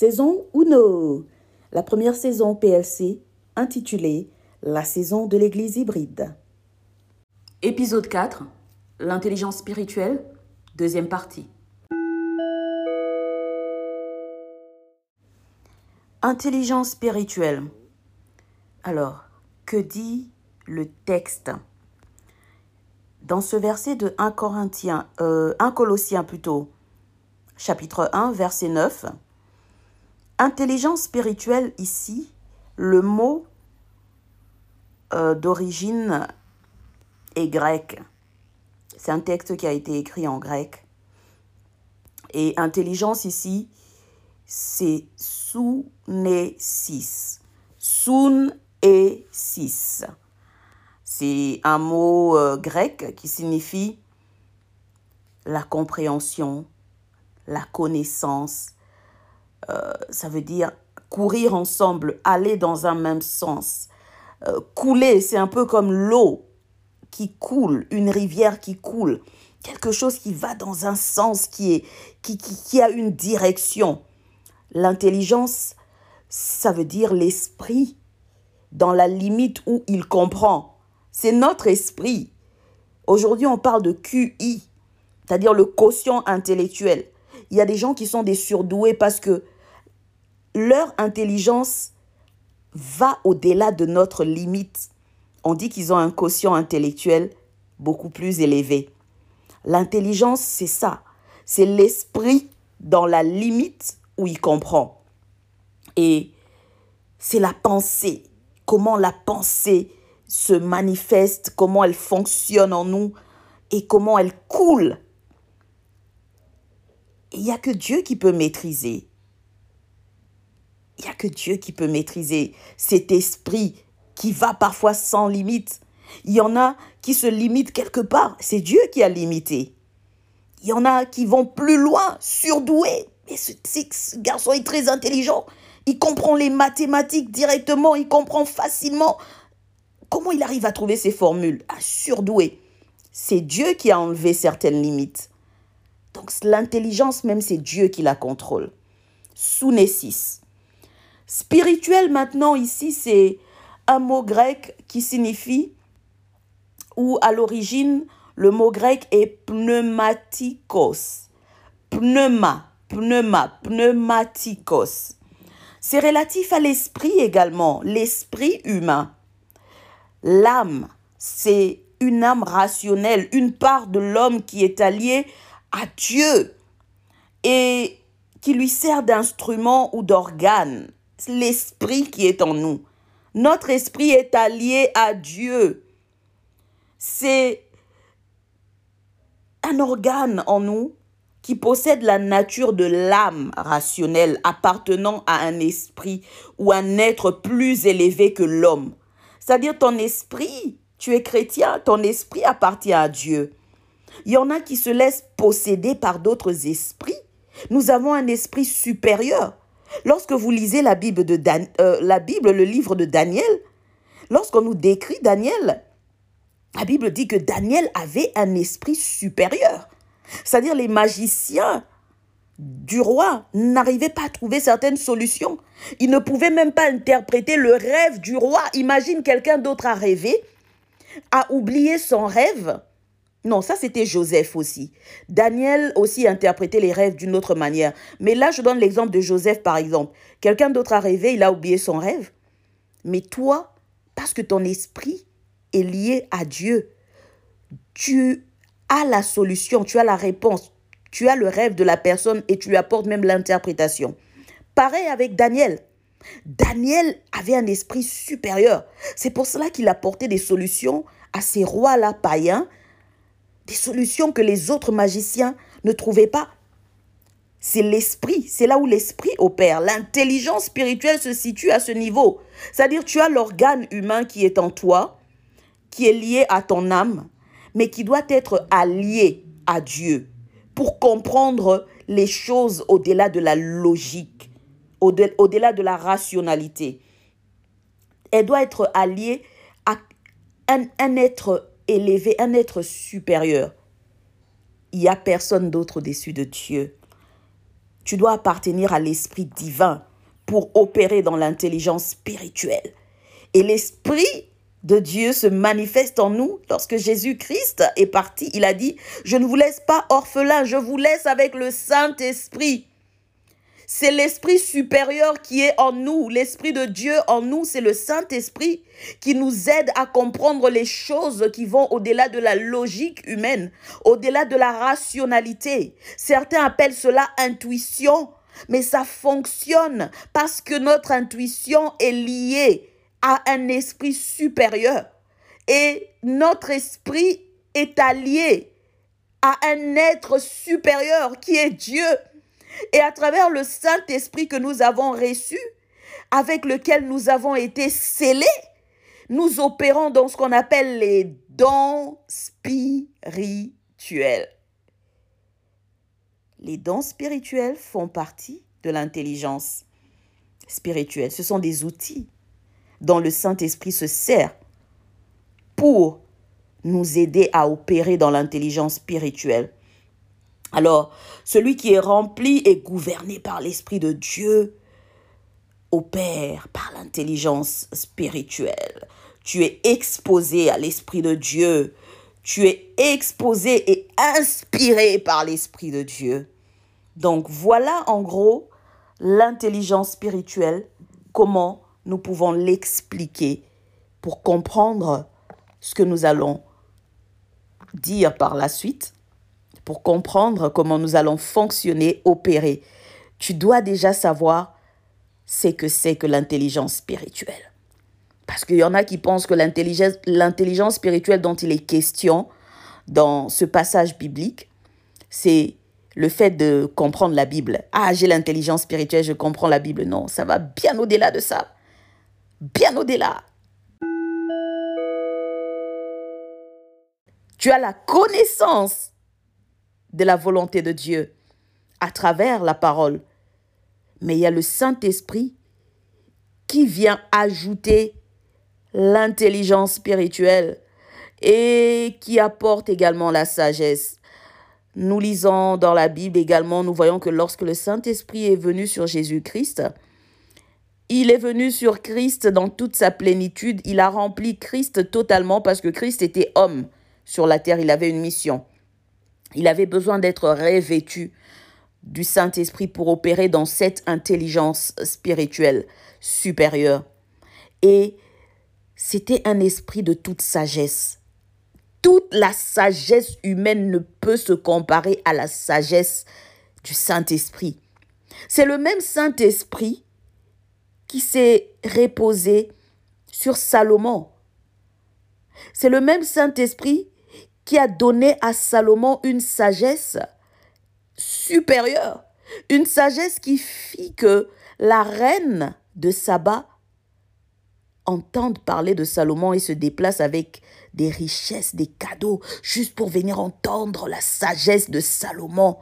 Saison 1. La première saison PLC intitulée La saison de l'Église hybride. Épisode 4. L'intelligence spirituelle. Deuxième partie. Intelligence spirituelle. Alors, que dit le texte? Dans ce verset de 1 Corinthiens, euh, 1 Colossiens plutôt, chapitre 1, verset 9, Intelligence spirituelle ici, le mot euh, d'origine est grec. C'est un texte qui a été écrit en grec. Et intelligence ici, c'est sounesis. Soun et sis. C'est un mot euh, grec qui signifie la compréhension, la connaissance, euh, ça veut dire courir ensemble, aller dans un même sens. Euh, couler, c'est un peu comme l'eau qui coule, une rivière qui coule, quelque chose qui va dans un sens, qui, est, qui, qui, qui a une direction. L'intelligence, ça veut dire l'esprit dans la limite où il comprend. C'est notre esprit. Aujourd'hui, on parle de QI, c'est-à-dire le quotient intellectuel. Il y a des gens qui sont des surdoués parce que leur intelligence va au-delà de notre limite. On dit qu'ils ont un quotient intellectuel beaucoup plus élevé. L'intelligence, c'est ça. C'est l'esprit dans la limite où il comprend. Et c'est la pensée. Comment la pensée se manifeste, comment elle fonctionne en nous et comment elle coule. Il n'y a que Dieu qui peut maîtriser il n'y a que Dieu qui peut maîtriser cet esprit qui va parfois sans limite. Il y en a qui se limitent quelque part. C'est Dieu qui a limité. Il y en a qui vont plus loin, surdoués. Mais ce, ce garçon est très intelligent. Il comprend les mathématiques directement. Il comprend facilement. Comment il arrive à trouver ces formules? À surdoué. C'est Dieu qui a enlevé certaines limites. Donc l'intelligence même, c'est Dieu qui la contrôle. Sounessis. Spirituel maintenant ici, c'est un mot grec qui signifie, ou à l'origine, le mot grec est pneumatikos. Pneuma, pneuma, pneumatikos. C'est relatif à l'esprit également, l'esprit humain. L'âme, c'est une âme rationnelle, une part de l'homme qui est alliée à Dieu et qui lui sert d'instrument ou d'organe l'esprit qui est en nous. Notre esprit est allié à Dieu. C'est un organe en nous qui possède la nature de l'âme rationnelle appartenant à un esprit ou un être plus élevé que l'homme. C'est-à-dire ton esprit, tu es chrétien, ton esprit appartient à Dieu. Il y en a qui se laissent posséder par d'autres esprits. Nous avons un esprit supérieur Lorsque vous lisez la Bible, de euh, le livre de Daniel, lorsqu'on nous décrit Daniel, la Bible dit que Daniel avait un esprit supérieur. C'est-à-dire les magiciens du roi n'arrivaient pas à trouver certaines solutions. Ils ne pouvaient même pas interpréter le rêve du roi. Imagine quelqu'un d'autre a rêvé, a oublié son rêve non, ça c'était Joseph aussi. Daniel aussi interprétait les rêves d'une autre manière. Mais là, je donne l'exemple de Joseph par exemple. Quelqu'un d'autre a rêvé, il a oublié son rêve. Mais toi, parce que ton esprit est lié à Dieu, tu as la solution, tu as la réponse, tu as le rêve de la personne et tu lui apportes même l'interprétation. Pareil avec Daniel. Daniel avait un esprit supérieur. C'est pour cela qu'il apportait des solutions à ces rois-là païens des solutions que les autres magiciens ne trouvaient pas. C'est l'esprit, c'est là où l'esprit opère. L'intelligence spirituelle se situe à ce niveau. C'est-à-dire tu as l'organe humain qui est en toi, qui est lié à ton âme, mais qui doit être allié à Dieu pour comprendre les choses au-delà de la logique, au-delà de la rationalité. Elle doit être alliée à un, un être élevé, un être supérieur. Il n'y a personne d'autre au-dessus de Dieu. tu dois appartenir à l'Esprit divin pour opérer dans l'intelligence spirituelle. Et l'Esprit de Dieu se manifeste en nous. Lorsque Jésus-Christ est parti, il a dit, je ne vous laisse pas orphelin, je vous laisse avec le Saint-Esprit. C'est l'Esprit supérieur qui est en nous. L'Esprit de Dieu en nous, c'est le Saint-Esprit qui nous aide à comprendre les choses qui vont au-delà de la logique humaine, au-delà de la rationalité. Certains appellent cela intuition, mais ça fonctionne parce que notre intuition est liée à un esprit supérieur et notre esprit est allié à un être supérieur qui est Dieu. Et à travers le Saint-Esprit que nous avons reçu, avec lequel nous avons été scellés, nous opérons dans ce qu'on appelle les dons spirituels. Les dons spirituels font partie de l'intelligence spirituelle. Ce sont des outils dont le Saint-Esprit se sert pour nous aider à opérer dans l'intelligence spirituelle. Alors, celui qui est rempli et gouverné par l'Esprit de Dieu opère par l'intelligence spirituelle. Tu es exposé à l'Esprit de Dieu. Tu es exposé et inspiré par l'Esprit de Dieu. Donc voilà en gros l'intelligence spirituelle, comment nous pouvons l'expliquer pour comprendre ce que nous allons dire par la suite pour comprendre comment nous allons fonctionner, opérer, tu dois déjà savoir ce que c'est que l'intelligence spirituelle. Parce qu'il y en a qui pensent que l'intelligence spirituelle dont il est question dans ce passage biblique, c'est le fait de comprendre la Bible. Ah, j'ai l'intelligence spirituelle, je comprends la Bible. Non, ça va bien au-delà de ça. Bien au-delà. Tu as la connaissance de la volonté de Dieu à travers la parole. Mais il y a le Saint-Esprit qui vient ajouter l'intelligence spirituelle et qui apporte également la sagesse. Nous lisons dans la Bible également, nous voyons que lorsque le Saint-Esprit est venu sur Jésus-Christ, il est venu sur Christ dans toute sa plénitude. Il a rempli Christ totalement parce que Christ était homme sur la terre. Il avait une mission. Il avait besoin d'être revêtu du Saint-Esprit pour opérer dans cette intelligence spirituelle supérieure. Et c'était un esprit de toute sagesse. Toute la sagesse humaine ne peut se comparer à la sagesse du Saint-Esprit. C'est le même Saint-Esprit qui s'est reposé sur Salomon. C'est le même Saint-Esprit qui a donné à Salomon une sagesse supérieure, une sagesse qui fit que la reine de Saba entende parler de Salomon et se déplace avec des richesses, des cadeaux, juste pour venir entendre la sagesse de Salomon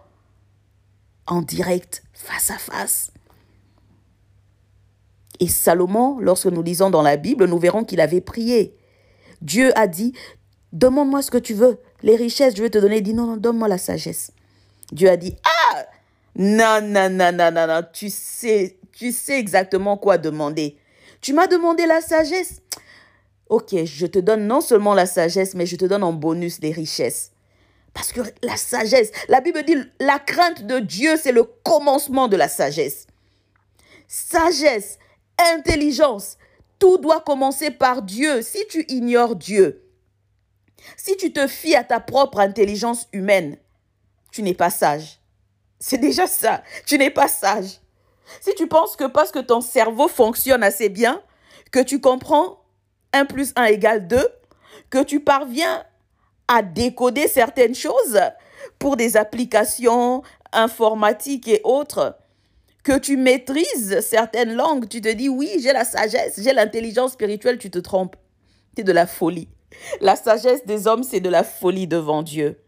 en direct, face à face. Et Salomon, lorsque nous lisons dans la Bible, nous verrons qu'il avait prié. Dieu a dit, Demande-moi ce que tu veux. Les richesses, je vais te donner. Il dit non, non, donne-moi la sagesse. Dieu a dit, ah, non, non, non, non, non, non, tu sais, tu sais exactement quoi demander. Tu m'as demandé la sagesse. Ok, je te donne non seulement la sagesse, mais je te donne en bonus des richesses. Parce que la sagesse, la Bible dit, la crainte de Dieu, c'est le commencement de la sagesse. Sagesse, intelligence, tout doit commencer par Dieu. Si tu ignores Dieu, si tu te fies à ta propre intelligence humaine, tu n'es pas sage. C'est déjà ça. Tu n'es pas sage. Si tu penses que parce que ton cerveau fonctionne assez bien, que tu comprends 1 plus 1 égale 2, que tu parviens à décoder certaines choses pour des applications informatiques et autres, que tu maîtrises certaines langues, tu te dis oui, j'ai la sagesse, j'ai l'intelligence spirituelle, tu te trompes. C'est de la folie. La sagesse des hommes, c'est de la folie devant Dieu.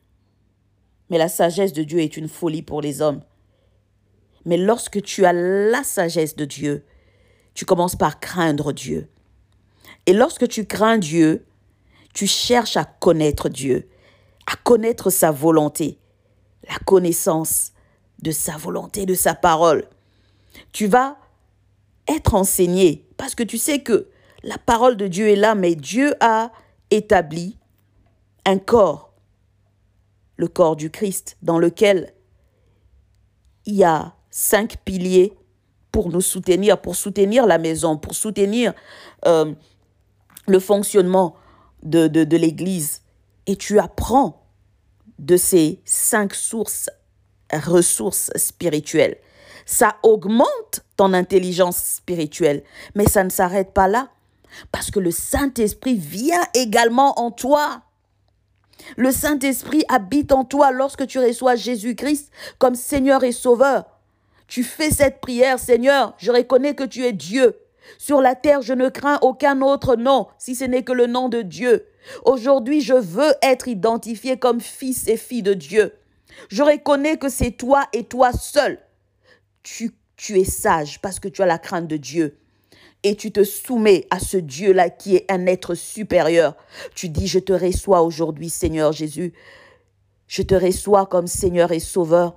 Mais la sagesse de Dieu est une folie pour les hommes. Mais lorsque tu as la sagesse de Dieu, tu commences par craindre Dieu. Et lorsque tu crains Dieu, tu cherches à connaître Dieu, à connaître sa volonté, la connaissance de sa volonté, de sa parole. Tu vas être enseigné parce que tu sais que la parole de Dieu est là, mais Dieu a établi un corps, le corps du Christ, dans lequel il y a cinq piliers pour nous soutenir, pour soutenir la maison, pour soutenir euh, le fonctionnement de, de, de l'Église. Et tu apprends de ces cinq sources, ressources spirituelles. Ça augmente ton intelligence spirituelle, mais ça ne s'arrête pas là, parce que le Saint-Esprit vient également en toi. Le Saint-Esprit habite en toi lorsque tu reçois Jésus-Christ comme Seigneur et Sauveur. Tu fais cette prière, Seigneur, je reconnais que tu es Dieu. Sur la terre, je ne crains aucun autre nom, si ce n'est que le nom de Dieu. Aujourd'hui, je veux être identifié comme fils et fille de Dieu. Je reconnais que c'est toi et toi seul. Tu, tu es sage parce que tu as la crainte de Dieu et tu te soumets à ce Dieu-là qui est un être supérieur. Tu dis, je te reçois aujourd'hui, Seigneur Jésus. Je te reçois comme Seigneur et Sauveur.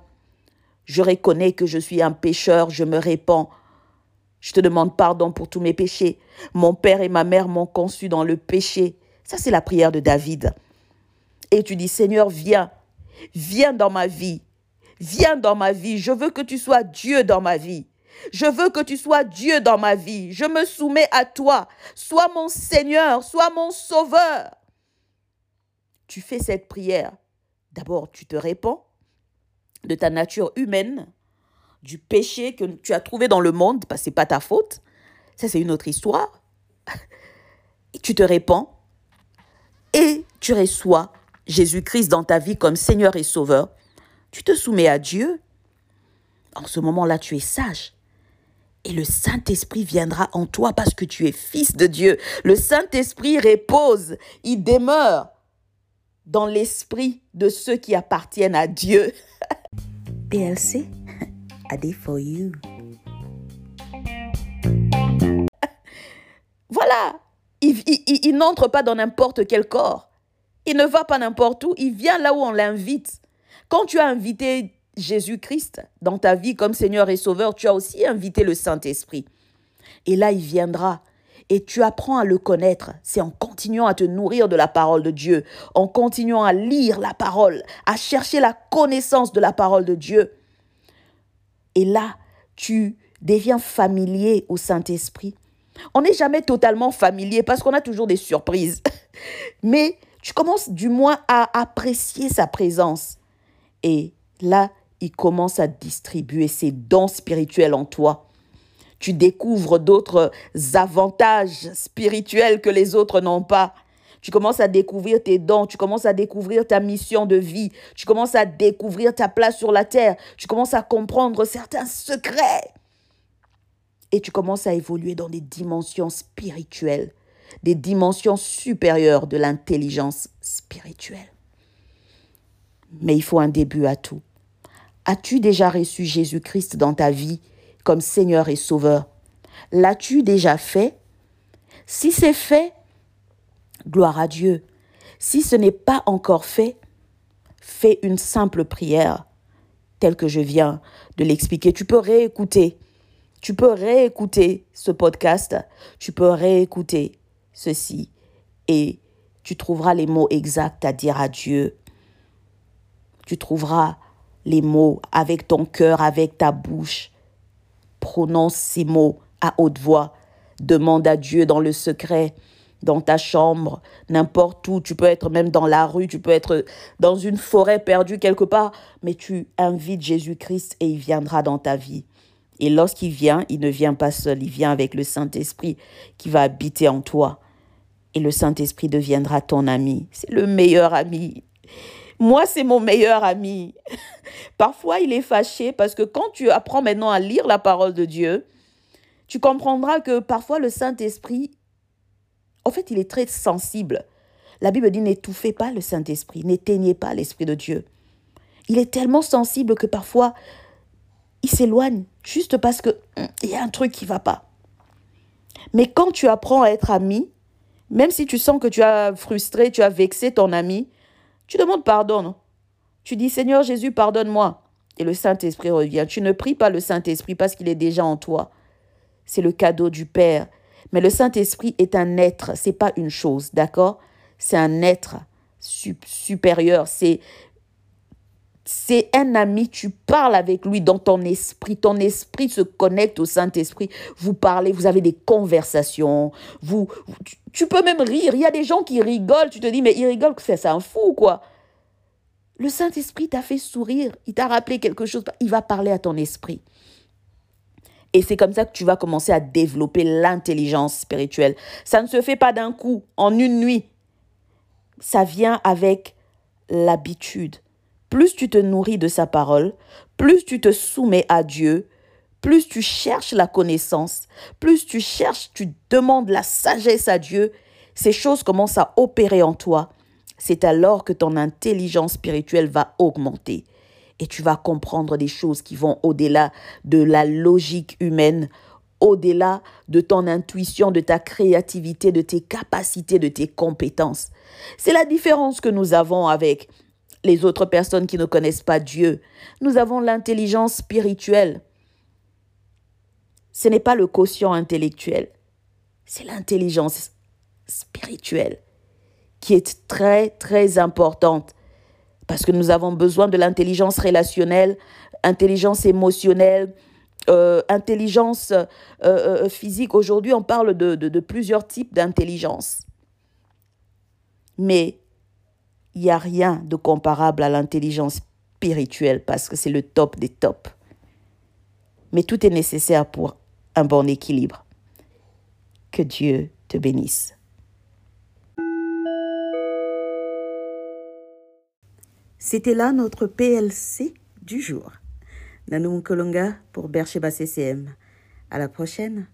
Je reconnais que je suis un pécheur, je me répands. Je te demande pardon pour tous mes péchés. Mon père et ma mère m'ont conçu dans le péché. Ça, c'est la prière de David. Et tu dis, Seigneur, viens, viens dans ma vie. Viens dans ma vie. Je veux que tu sois Dieu dans ma vie. Je veux que tu sois Dieu dans ma vie. Je me soumets à toi. Sois mon Seigneur, sois mon Sauveur. Tu fais cette prière. D'abord, tu te réponds de ta nature humaine, du péché que tu as trouvé dans le monde, parce que ce n'est pas ta faute. Ça, c'est une autre histoire. Tu te répands et tu reçois Jésus-Christ dans ta vie comme Seigneur et Sauveur. Tu te soumets à Dieu. En ce moment-là, tu es sage. Et le Saint-Esprit viendra en toi parce que tu es fils de Dieu. Le Saint-Esprit repose, il demeure dans l'esprit de ceux qui appartiennent à Dieu. PLC, a day for you. Voilà, il, il n'entre pas dans n'importe quel corps. Il ne va pas n'importe où, il vient là où on l'invite. Quand tu as invité Jésus-Christ dans ta vie comme Seigneur et Sauveur, tu as aussi invité le Saint-Esprit. Et là, il viendra. Et tu apprends à le connaître. C'est en continuant à te nourrir de la parole de Dieu, en continuant à lire la parole, à chercher la connaissance de la parole de Dieu. Et là, tu deviens familier au Saint-Esprit. On n'est jamais totalement familier parce qu'on a toujours des surprises. Mais tu commences du moins à apprécier sa présence. Et là, il commence à distribuer ses dons spirituels en toi. Tu découvres d'autres avantages spirituels que les autres n'ont pas. Tu commences à découvrir tes dons, tu commences à découvrir ta mission de vie, tu commences à découvrir ta place sur la terre, tu commences à comprendre certains secrets. Et tu commences à évoluer dans des dimensions spirituelles, des dimensions supérieures de l'intelligence spirituelle. Mais il faut un début à tout. As-tu déjà reçu Jésus-Christ dans ta vie comme Seigneur et Sauveur? L'as-tu déjà fait? Si c'est fait, gloire à Dieu. Si ce n'est pas encore fait, fais une simple prière telle que je viens de l'expliquer. Tu peux réécouter. Tu peux réécouter ce podcast. Tu peux réécouter ceci. Et tu trouveras les mots exacts à dire à Dieu. Tu trouveras les mots avec ton cœur, avec ta bouche. Prononce ces mots à haute voix. Demande à Dieu dans le secret, dans ta chambre, n'importe où. Tu peux être même dans la rue, tu peux être dans une forêt perdue quelque part, mais tu invites Jésus-Christ et il viendra dans ta vie. Et lorsqu'il vient, il ne vient pas seul, il vient avec le Saint-Esprit qui va habiter en toi. Et le Saint-Esprit deviendra ton ami. C'est le meilleur ami. Moi, c'est mon meilleur ami. Parfois, il est fâché parce que quand tu apprends maintenant à lire la parole de Dieu, tu comprendras que parfois le Saint-Esprit, en fait, il est très sensible. La Bible dit n'étouffez pas le Saint-Esprit, n'éteignez pas l'Esprit de Dieu. Il est tellement sensible que parfois, il s'éloigne juste parce qu'il hum, y a un truc qui va pas. Mais quand tu apprends à être ami, même si tu sens que tu as frustré, tu as vexé ton ami, tu demandes pardon. Tu dis, Seigneur Jésus, pardonne-moi. et le Saint-Esprit revient. Tu ne pries pas le Saint-Esprit parce qu'il est déjà en toi. C'est le cadeau du Père. Mais le Saint-Esprit est un être, c'est pas une chose, d'accord? C'est un être supérieur, c'est c'est un ami, tu parles avec lui dans ton esprit, ton esprit se connecte au Saint-Esprit, vous parlez, vous avez des conversations, vous, tu, peux même rire, il y a des gens qui rigolent, tu te dis, mais il rigole, c'est un fou, quoi. Le Saint-Esprit t'a fait sourire, il t'a rappelé quelque chose, il va parler à ton esprit. Et c'est comme ça que tu vas commencer à développer l'intelligence spirituelle. Ça ne se fait pas d'un coup, en une nuit. Ça vient avec l'habitude plus tu te nourris de sa parole, plus tu te soumets à Dieu, plus tu cherches la connaissance, plus tu cherches, tu demandes la sagesse à Dieu, ces choses commencent à opérer en toi. C'est alors que ton intelligence spirituelle va augmenter et tu vas comprendre des choses qui vont au-delà de la logique humaine, au-delà de ton intuition, de ta créativité, de tes capacités, de tes compétences. C'est la différence que nous avons avec les autres personnes qui ne connaissent pas Dieu. Nous avons l'intelligence spirituelle. Ce n'est pas le quotient intellectuel, c'est l'intelligence spirituelle qui est très, très importante. Parce que nous avons besoin de l'intelligence relationnelle, intelligence émotionnelle, euh, intelligence euh, euh, physique. Aujourd'hui, on parle de, de plusieurs types d'intelligence. Mais il n'y a rien de comparable à l'intelligence spirituelle parce que c'est le top des tops. Mais tout est nécessaire pour un bon équilibre. Que Dieu te bénisse. C'était là notre PLC du jour. Nanou Kolonga pour Bercheba CCM. À la prochaine.